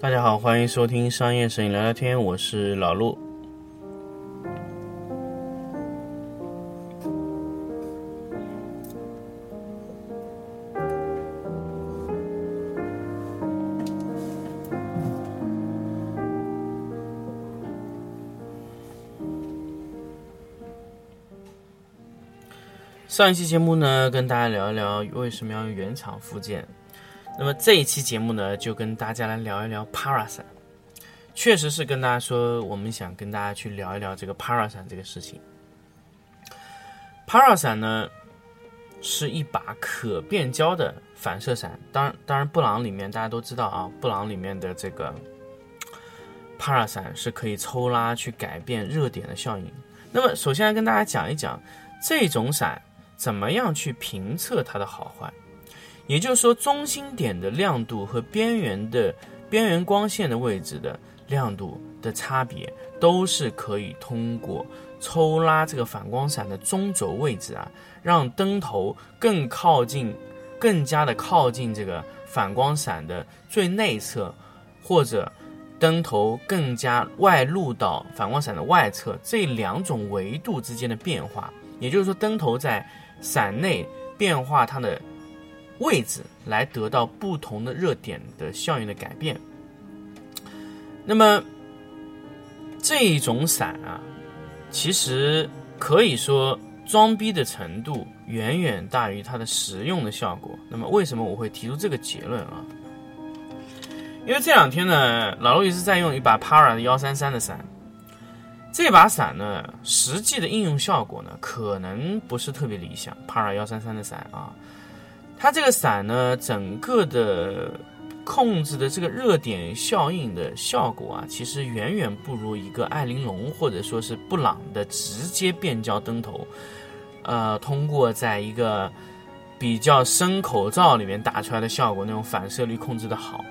大家好，欢迎收听商业摄影聊聊天，我是老陆。上一期节目呢，跟大家聊一聊为什么要用原厂附件。那么这一期节目呢，就跟大家来聊一聊 Paras 伞。确实是跟大家说，我们想跟大家去聊一聊这个 Paras 伞这个事情。Paras 伞呢，是一把可变焦的反射伞。当然，当然，布朗里面大家都知道啊，布朗里面的这个 Paras 伞是可以抽拉去改变热点的效应。那么，首先来跟大家讲一讲这种伞。怎么样去评测它的好坏？也就是说，中心点的亮度和边缘的边缘光线的位置的亮度的差别，都是可以通过抽拉这个反光伞的中轴位置啊，让灯头更靠近、更加的靠近这个反光伞的最内侧，或者灯头更加外露到反光伞的外侧这两种维度之间的变化。也就是说，灯头在伞内变化它的位置，来得到不同的热点的效应的改变。那么这种伞啊，其实可以说装逼的程度远远大于它的实用的效果。那么为什么我会提出这个结论啊？因为这两天呢，老陆一直在用一把 Para 的幺三三的伞。这把伞呢，实际的应用效果呢，可能不是特别理想。Para 幺三三的伞啊，它这个伞呢，整个的控制的这个热点效应的效果啊，其实远远不如一个艾琳龙或者说是布朗的直接变焦灯头，呃，通过在一个比较深口罩里面打出来的效果，那种反射率控制的好。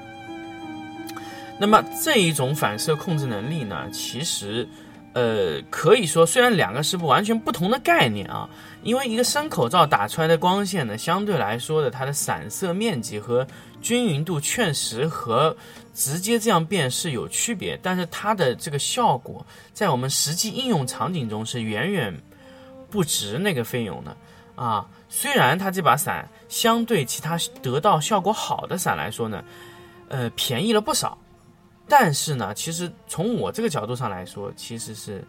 那么这一种反射控制能力呢，其实。呃，可以说，虽然两个是不完全不同的概念啊，因为一个深口罩打出来的光线呢，相对来说的它的散射面积和均匀度确实和直接这样变是有区别，但是它的这个效果在我们实际应用场景中是远远不值那个费用的啊。虽然它这把伞相对其他得到效果好的伞来说呢，呃，便宜了不少。但是呢，其实从我这个角度上来说，其实是，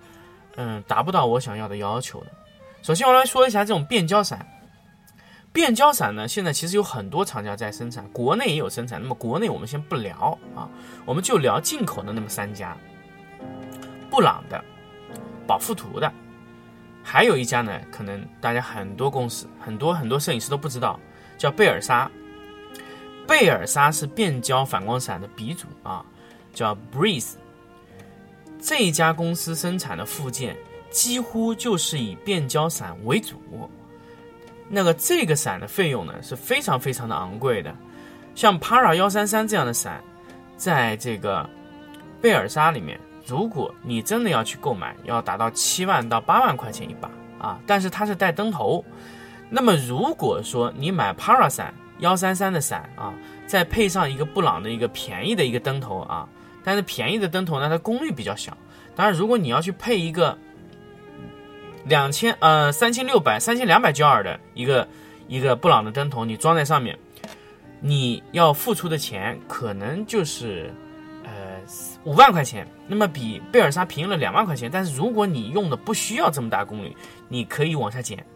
嗯，达不到我想要的要求的。首先，我来说一下这种变焦伞。变焦伞呢，现在其实有很多厂家在生产，国内也有生产。那么国内我们先不聊啊，我们就聊进口的那么三家：布朗的、宝富图的，还有一家呢，可能大家很多公司、很多很多摄影师都不知道，叫贝尔莎。贝尔莎是变焦反光伞的鼻祖啊。叫 Breeze，这一家公司生产的附件几乎就是以变焦伞为主。那个这个伞的费用呢是非常非常的昂贵的，像 Para 幺三三这样的伞，在这个贝尔莎里面，如果你真的要去购买，要达到七万到八万块钱一把啊。但是它是带灯头，那么如果说你买 Para 伞幺三三的伞啊，再配上一个布朗的一个便宜的一个灯头啊。但是便宜的灯头呢，它功率比较小。当然，如果你要去配一个两千呃三千六百、三千两百焦耳的一个一个布朗的灯头，你装在上面，你要付出的钱可能就是呃五万块钱。那么比贝尔莎便宜了两万块钱。但是如果你用的不需要这么大功率，你可以往下减。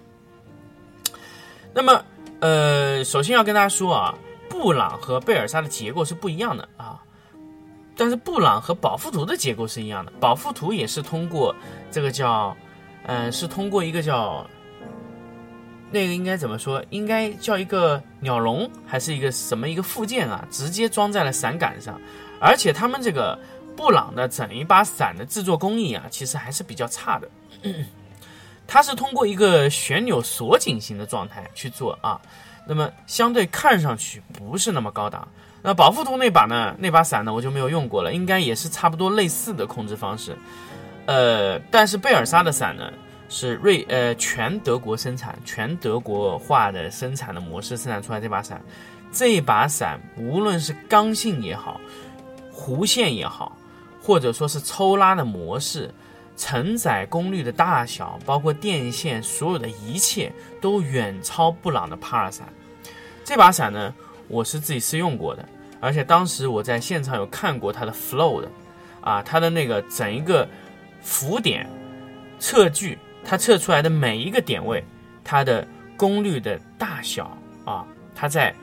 那么呃，首先要跟大家说啊，布朗和贝尔莎的结构是不一样的。但是布朗和宝富图的结构是一样的，宝富图也是通过这个叫，嗯，是通过一个叫，那个应该怎么说？应该叫一个鸟笼，还是一个什么一个附件啊？直接装在了伞杆上，而且他们这个布朗的整一把伞的制作工艺啊，其实还是比较差的。它是通过一个旋钮锁紧型的状态去做啊，那么相对看上去不是那么高档。那宝富图那把呢？那把伞呢？我就没有用过了，应该也是差不多类似的控制方式。呃，但是贝尔莎的伞呢，是瑞呃全德国生产、全德国化的生产的模式生产出来这把伞。这把伞无论是刚性也好，弧线也好，或者说是抽拉的模式。承载功率的大小，包括电线，所有的一切都远超布朗的帕尔伞。这把伞呢，我是自己试用过的，而且当时我在现场有看过它的 flow 的，啊，它的那个整一个浮点测距，它测出来的每一个点位，它的功率的大小啊，它在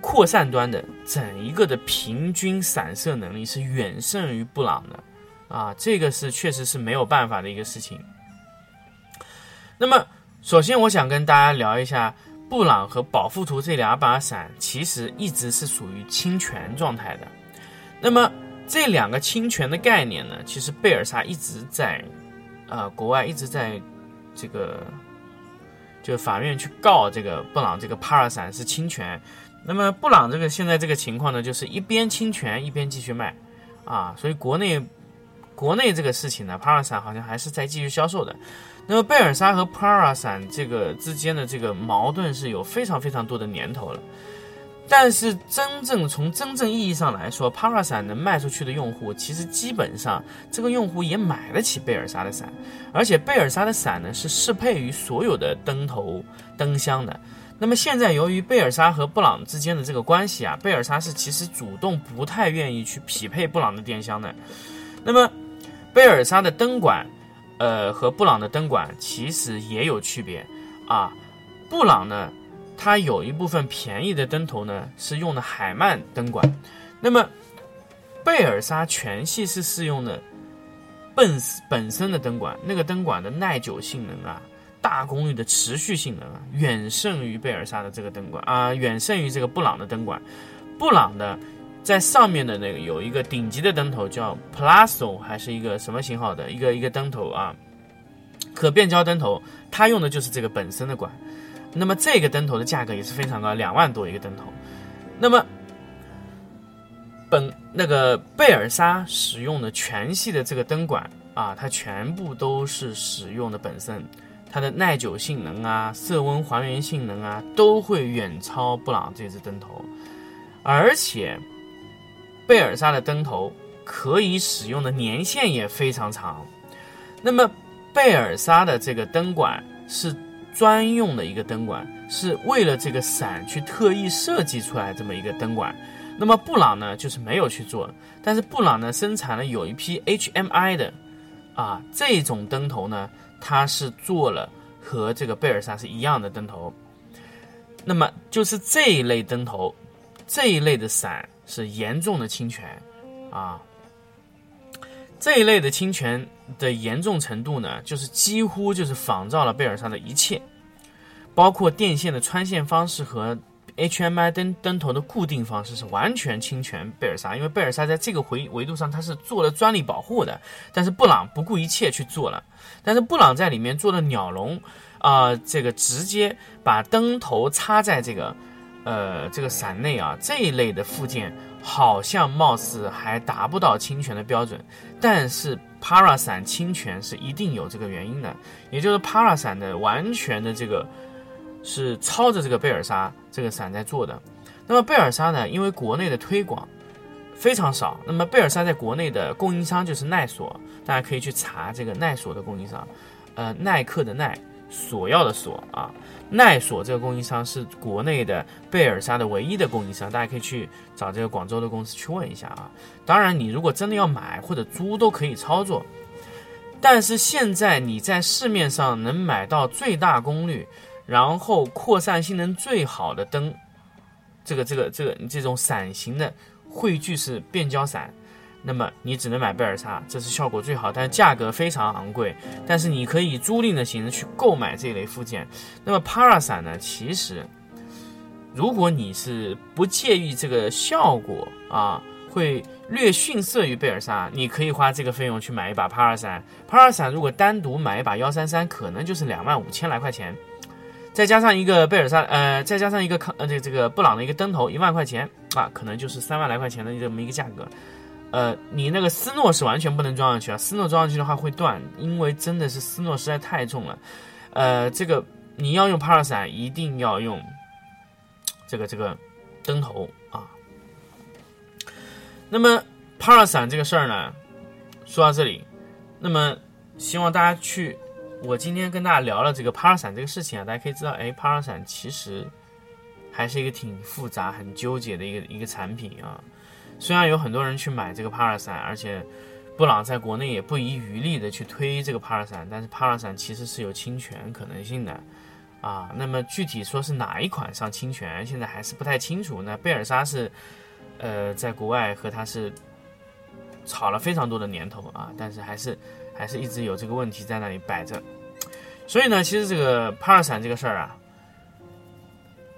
扩散端的整一个的平均散射能力是远胜于布朗的。啊，这个是确实是没有办法的一个事情。那么，首先我想跟大家聊一下布朗和保富图这两把伞，其实一直是属于侵权状态的。那么，这两个侵权的概念呢，其实贝尔萨一直在，呃，国外一直在这个，就法院去告这个布朗这个帕尔伞是侵权。那么，布朗这个现在这个情况呢，就是一边侵权一边继续卖，啊，所以国内。国内这个事情呢，Para 伞好像还是在继续销售的。那么贝尔莎和 Para 伞这个之间的这个矛盾是有非常非常多的年头了。但是真正从真正意义上来说，Para 伞能卖出去的用户，其实基本上这个用户也买得起贝尔莎的伞，而且贝尔莎的伞呢是适配于所有的灯头灯箱的。那么现在由于贝尔莎和布朗之间的这个关系啊，贝尔莎是其实主动不太愿意去匹配布朗的电箱的。那么。贝尔莎的灯管，呃，和布朗的灯管其实也有区别啊。布朗呢，它有一部分便宜的灯头呢是用的海曼灯管，那么贝尔莎全系是适用的本本身的灯管，那个灯管的耐久性能啊，大功率的持续性能啊，远胜于贝尔莎的这个灯管啊，远胜于这个布朗的灯管。布朗的。在上面的那个有一个顶级的灯头，叫 Pluso 还是一个什么型号的一个一个灯头啊？可变焦灯头，它用的就是这个本身的管。那么这个灯头的价格也是非常高，两万多一个灯头。那么本那个贝尔莎使用的全系的这个灯管啊，它全部都是使用的本身，它的耐久性能啊、色温还原性能啊，都会远超布朗这只灯头，而且。贝尔莎的灯头可以使用的年限也非常长。那么，贝尔莎的这个灯管是专用的一个灯管，是为了这个伞去特意设计出来这么一个灯管。那么布朗呢，就是没有去做。但是布朗呢，生产了有一批 HMI 的啊这种灯头呢，它是做了和这个贝尔莎是一样的灯头。那么就是这一类灯头，这一类的伞。是严重的侵权，啊，这一类的侵权的严重程度呢，就是几乎就是仿照了贝尔莎的一切，包括电线的穿线方式和 HMI 灯灯头的固定方式是完全侵权贝尔莎，因为贝尔莎在这个回维度上它是做了专利保护的，但是布朗不顾一切去做了，但是布朗在里面做的鸟笼，啊，这个直接把灯头插在这个。呃，这个伞内啊，这一类的附件好像貌似还达不到侵权的标准，但是 Para 伞侵权是一定有这个原因的，也就是 Para 伞的完全的这个是抄着这个贝尔莎这个伞在做的。那么贝尔莎呢，因为国内的推广非常少，那么贝尔莎在国内的供应商就是耐索，大家可以去查这个耐索的供应商，呃，耐克的耐。索要的索啊，耐索这个供应商是国内的贝尔莎的唯一的供应商，大家可以去找这个广州的公司去问一下啊。当然，你如果真的要买或者租都可以操作，但是现在你在市面上能买到最大功率，然后扩散性能最好的灯，这个这个这个这种伞型的汇聚式变焦伞。那么你只能买贝尔萨，这是效果最好，但是价格非常昂贵。但是你可以租赁的形式去购买这类附件。那么 Para 伞呢？其实，如果你是不介意这个效果啊，会略逊色于贝尔萨，你可以花这个费用去买一把 Para 伞。Para 伞如果单独买一把幺三三，可能就是两万五千来块钱，再加上一个贝尔萨，呃，再加上一个康，呃，这个这个布朗的一个灯头一万块钱啊，可能就是三万来块钱的这么一个价格。呃，你那个斯诺是完全不能装上去啊！斯诺装上去的话会断，因为真的是斯诺实在太重了。呃，这个你要用 Para 伞，一定要用这个这个灯头啊。那么 Para 伞这个事儿呢，说到这里，那么希望大家去，我今天跟大家聊了这个 Para 伞这个事情啊，大家可以知道，哎，Para 伞其实还是一个挺复杂、很纠结的一个一个产品啊。虽然有很多人去买这个帕尔伞，而且布朗在国内也不遗余力的去推这个帕尔伞，但是帕尔伞其实是有侵权可能性的啊。那么具体说是哪一款上侵权，现在还是不太清楚。那贝尔莎是，呃，在国外和它是。吵了非常多的年头啊，但是还是还是一直有这个问题在那里摆着。所以呢，其实这个帕尔伞这个事儿啊，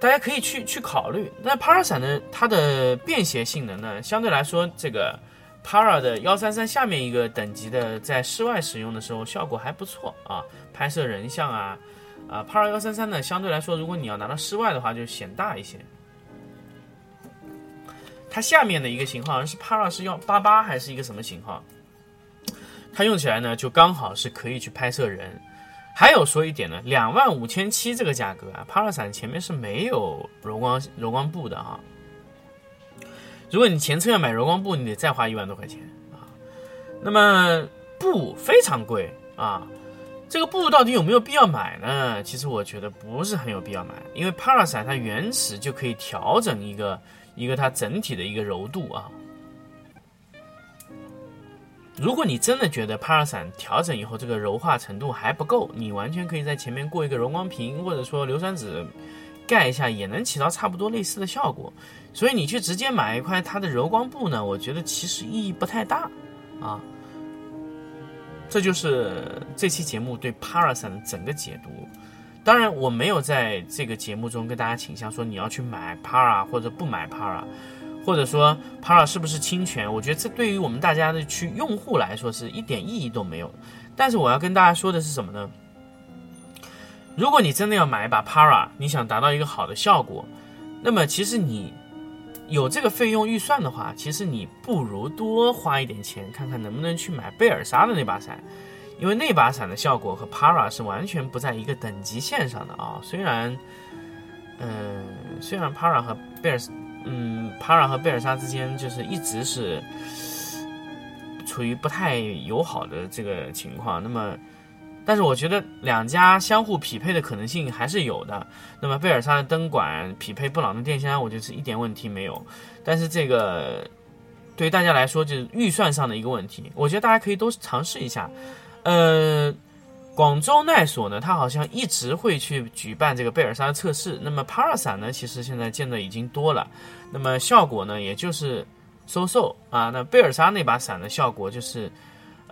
大家可以去去考虑。那帕尔伞呢，它的便携性能呢，相对来说，这个 Para 的幺三三下面一个等级的，在室外使用的时候效果还不错啊，拍摄人像啊啊，Para 幺三三呢，相对来说，如果你要拿到室外的话，就显大一些。它下面的一个型号是 Para 是幺八八还是一个什么型号？它用起来呢就刚好是可以去拍摄人。还有说一点呢，两万五千七这个价格啊，Para 伞前面是没有柔光柔光布的啊。如果你前车要买柔光布，你得再花一万多块钱啊。那么布非常贵啊，这个布到底有没有必要买呢？其实我觉得不是很有必要买，因为 Para 伞它原始就可以调整一个。一个它整体的一个柔度啊，如果你真的觉得帕尔伞调整以后这个柔化程度还不够，你完全可以在前面过一个柔光屏，或者说硫酸纸盖一下，也能起到差不多类似的效果。所以你去直接买一块它的柔光布呢，我觉得其实意义不太大啊。这就是这期节目对帕尔伞的整个解读。当然，我没有在这个节目中跟大家倾向说你要去买 Para 或者不买 Para，或者说 Para 是不是侵权？我觉得这对于我们大家的去用户来说是一点意义都没有。但是我要跟大家说的是什么呢？如果你真的要买一把 Para，你想达到一个好的效果，那么其实你有这个费用预算的话，其实你不如多花一点钱，看看能不能去买贝尔莎的那把伞。因为那把伞的效果和 Para 是完全不在一个等级线上的啊，虽然，嗯，虽然 Para 和贝尔，嗯帕拉和贝尔莎之间就是一直是处于不太友好的这个情况，那么，但是我觉得两家相互匹配的可能性还是有的。那么贝尔莎的灯管匹配布朗的电箱，我觉得是一点问题没有。但是这个对于大家来说就是预算上的一个问题，我觉得大家可以都尝试一下。呃，广州奈索呢，它好像一直会去举办这个贝尔莎的测试。那么 Para 伞呢，其实现在见的已经多了，那么效果呢，也就是收售啊。那贝尔莎那把伞的效果就是，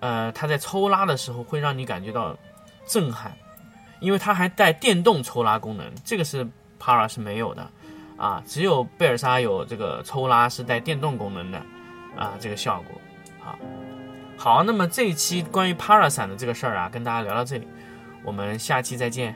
呃，它在抽拉的时候会让你感觉到震撼，因为它还带电动抽拉功能，这个是 Para 是没有的啊，只有贝尔莎有这个抽拉是带电动功能的啊，这个效果好。好，那么这一期关于 Para 伞的这个事儿啊，跟大家聊到这里，我们下期再见。